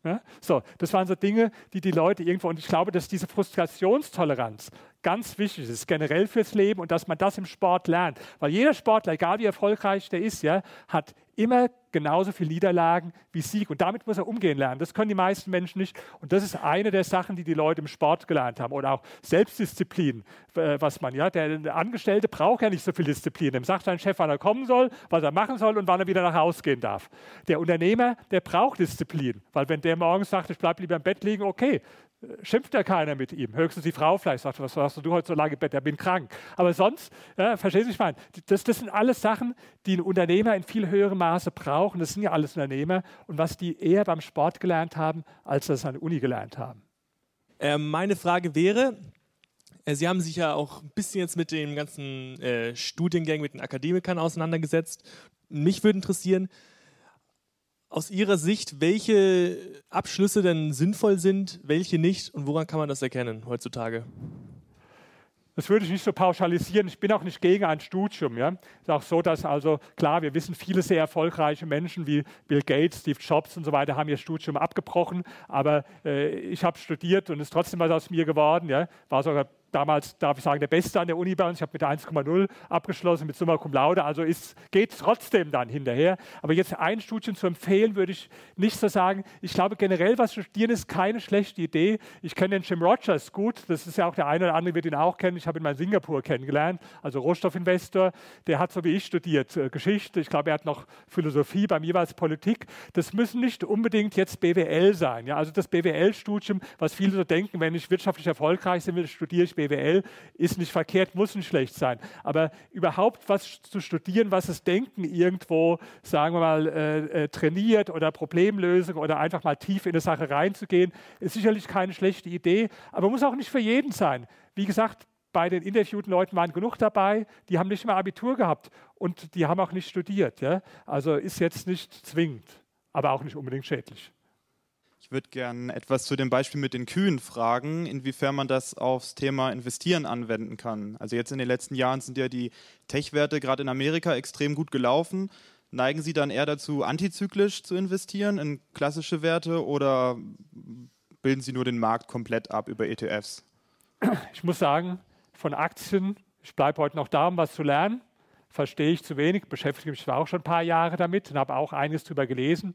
Speaker 3: Ja? So, das waren so Dinge, die die Leute irgendwo, und ich glaube, dass diese Frustrationstoleranz ganz wichtig ist, generell fürs Leben und dass man das im Sport lernt. Weil jeder Sportler, egal wie erfolgreich der ist, ja, hat immer genauso viele Niederlagen wie Sieg. Und damit muss er umgehen lernen. Das können die meisten Menschen nicht. Und das ist eine der Sachen, die die Leute im Sport gelernt haben. Oder auch Selbstdisziplin, äh, was man, ja, der Angestellte braucht ja nicht so viel Disziplin. Dem sagt sein Chef, wann er kommen soll, was er machen soll und wann er wieder nach Hause gehen darf. Der Unternehmer, der braucht Disziplin. Weil wenn der morgens sagt, ich bleibe lieber im Bett liegen, okay, schimpft ja keiner mit ihm. Höchstens die Frau vielleicht sagt, was hast du heute so lange im Bett? Ja, bin krank. Aber sonst, ja, verstehst du, ich meine, das, das sind alles Sachen, die ein Unternehmer in viel höherem Maße brauchen. Das sind ja alles Unternehmer und was die eher beim Sport gelernt haben, als das an der Uni gelernt haben.
Speaker 8: Äh, meine Frage wäre, äh, Sie haben sich ja auch ein bisschen jetzt mit den ganzen äh, Studiengängen, mit den Akademikern auseinandergesetzt. Mich würde interessieren, aus Ihrer Sicht, welche Abschlüsse denn sinnvoll sind, welche nicht und woran kann man das erkennen heutzutage?
Speaker 3: Das würde ich nicht so pauschalisieren. Ich bin auch nicht gegen ein Studium. Ja. Es ist auch so, dass also klar, wir wissen, viele sehr erfolgreiche Menschen wie Bill Gates, Steve Jobs und so weiter haben ihr Studium abgebrochen. Aber äh, ich habe studiert und ist trotzdem was aus mir geworden. Ja. War sogar damals, darf ich sagen, der Beste an der Uni bei uns. Ich habe mit 1,0 abgeschlossen, mit Summa Cum Laude. Also geht trotzdem dann hinterher. Aber jetzt ein Studium zu empfehlen, würde ich nicht so sagen. Ich glaube, generell was studieren ist keine schlechte Idee. Ich kenne den Jim Rogers gut. Das ist ja auch der eine oder andere wird ihn auch kennen. Ich habe ihn mal in Singapur kennengelernt. Also Rohstoffinvestor. Der hat so wie ich studiert äh, Geschichte. Ich glaube, er hat noch Philosophie. Bei mir war Politik. Das müssen nicht unbedingt jetzt BWL sein. Ja? Also das BWL-Studium, was viele so denken, wenn ich wirtschaftlich erfolgreich sein will, studiere ich BWL. BWL ist nicht verkehrt, muss nicht schlecht sein. Aber überhaupt was zu studieren, was das Denken irgendwo, sagen wir mal, äh, äh, trainiert oder Problemlösung oder einfach mal tief in eine Sache reinzugehen, ist sicherlich keine schlechte Idee, aber muss auch nicht für jeden sein. Wie gesagt, bei den interviewten Leuten waren genug dabei, die haben nicht mehr Abitur gehabt und die haben auch nicht studiert. Ja? Also ist jetzt nicht zwingend, aber auch nicht unbedingt schädlich.
Speaker 9: Ich würde gerne etwas zu dem Beispiel mit den Kühen fragen, inwiefern man das aufs Thema Investieren anwenden kann. Also jetzt in den letzten Jahren sind ja die Tech-Werte gerade in Amerika extrem gut gelaufen. Neigen Sie dann eher dazu, antizyklisch zu investieren in klassische Werte oder bilden Sie nur den Markt komplett ab über ETFs?
Speaker 3: Ich muss sagen, von Aktien, ich bleibe heute noch da, um was zu lernen, verstehe ich zu wenig, beschäftige mich zwar auch schon ein paar Jahre damit und habe auch einiges darüber gelesen.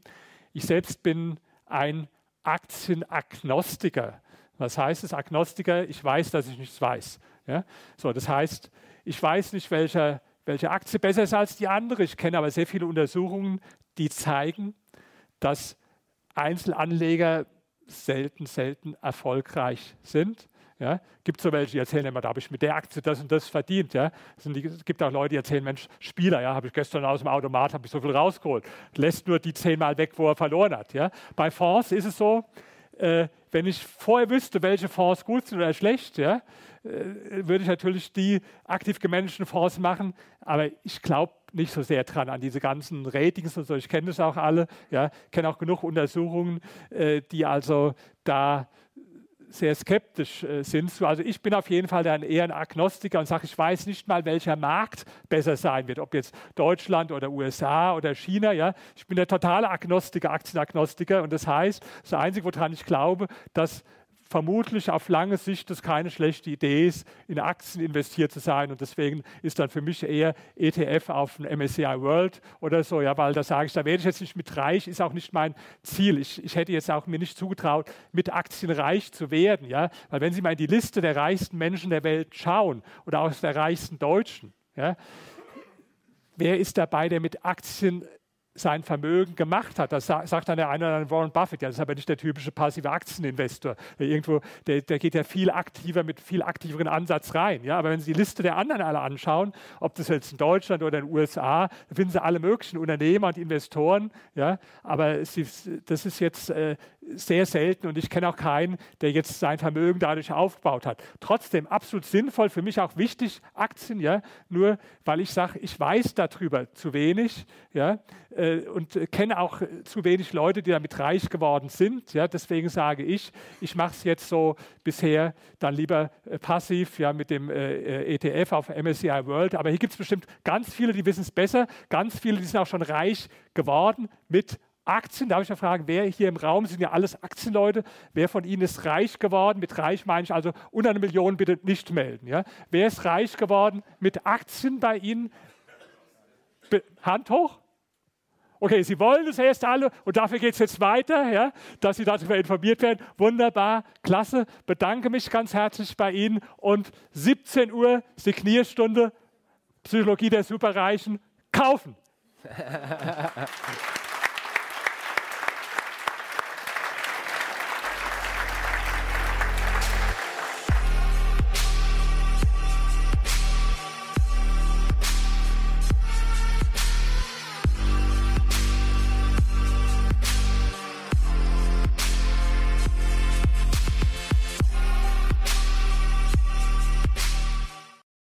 Speaker 3: Ich selbst bin ein Aktienagnostiker. Was heißt es, Agnostiker? Ich weiß, dass ich nichts weiß. Ja? So, das heißt, ich weiß nicht, welche, welche Aktie besser ist als die andere. Ich kenne aber sehr viele Untersuchungen, die zeigen, dass Einzelanleger selten, selten erfolgreich sind. Ja, gibt so welche, die erzählen immer, da habe ich mit der Aktie das und das verdient. Ja. Es gibt auch Leute, die erzählen, Mensch, Spieler, ja, habe ich gestern aus dem Automat, habe ich so viel rausgeholt. Lässt nur die zehnmal weg, wo er verloren hat. Ja. Bei Fonds ist es so, äh, wenn ich vorher wüsste, welche Fonds gut sind oder schlecht, ja, äh, würde ich natürlich die aktiv gemanagten Fonds machen. Aber ich glaube nicht so sehr dran an diese ganzen Ratings und so. Ich kenne das auch alle. Ja, kenne auch genug Untersuchungen, äh, die also da sehr skeptisch äh, sind. Also ich bin auf jeden Fall dann eher ein Agnostiker und sage, ich weiß nicht mal, welcher Markt besser sein wird, ob jetzt Deutschland oder USA oder China. Ja? Ich bin der totale Agnostiker, Aktienagnostiker und das heißt, das Einzige, woran ich glaube, dass vermutlich auf lange Sicht es keine schlechte Idee ist, in Aktien investiert zu sein. Und deswegen ist dann für mich eher ETF auf dem MSCI World oder so, ja, weil da sage ich, da werde ich jetzt nicht mit reich, ist auch nicht mein Ziel. Ich, ich hätte jetzt auch mir nicht zugetraut, mit Aktien reich zu werden, ja, weil wenn Sie mal in die Liste der reichsten Menschen der Welt schauen oder aus der reichsten Deutschen, ja, wer ist dabei, der mit Aktien sein Vermögen gemacht hat. Das sagt dann der eine oder andere Warren Buffett. Ja, das ist aber nicht der typische passive Aktieninvestor. Der, irgendwo, der, der geht ja viel aktiver, mit viel aktiveren Ansatz rein. Ja, aber wenn Sie die Liste der anderen alle anschauen, ob das jetzt in Deutschland oder in den USA, finden Sie alle möglichen Unternehmer und Investoren. Ja, aber sie, das ist jetzt äh, sehr selten und ich kenne auch keinen, der jetzt sein Vermögen dadurch aufgebaut hat. Trotzdem absolut sinnvoll, für mich auch wichtig, Aktien, ja, nur weil ich sage, ich weiß darüber zu wenig, ja, äh, und kenne auch zu wenig Leute, die damit reich geworden sind, ja, deswegen sage ich, ich mache es jetzt so bisher dann lieber äh, passiv, ja, mit dem äh, ETF auf MSCI World, aber hier gibt es bestimmt ganz viele, die wissen es besser, ganz viele, die sind auch schon reich geworden mit Aktien, darf ich ja fragen, wer hier im Raum, sind ja alles Aktienleute, wer von Ihnen ist reich geworden? Mit reich meine ich also unter eine Million bitte nicht melden. Ja? Wer ist reich geworden mit Aktien bei Ihnen? Be Hand hoch. Okay, Sie wollen es erst alle und dafür geht es jetzt weiter, ja, dass Sie darüber informiert werden. Wunderbar, klasse. Bedanke mich ganz herzlich bei Ihnen und 17 Uhr Signierstunde Psychologie der Superreichen kaufen.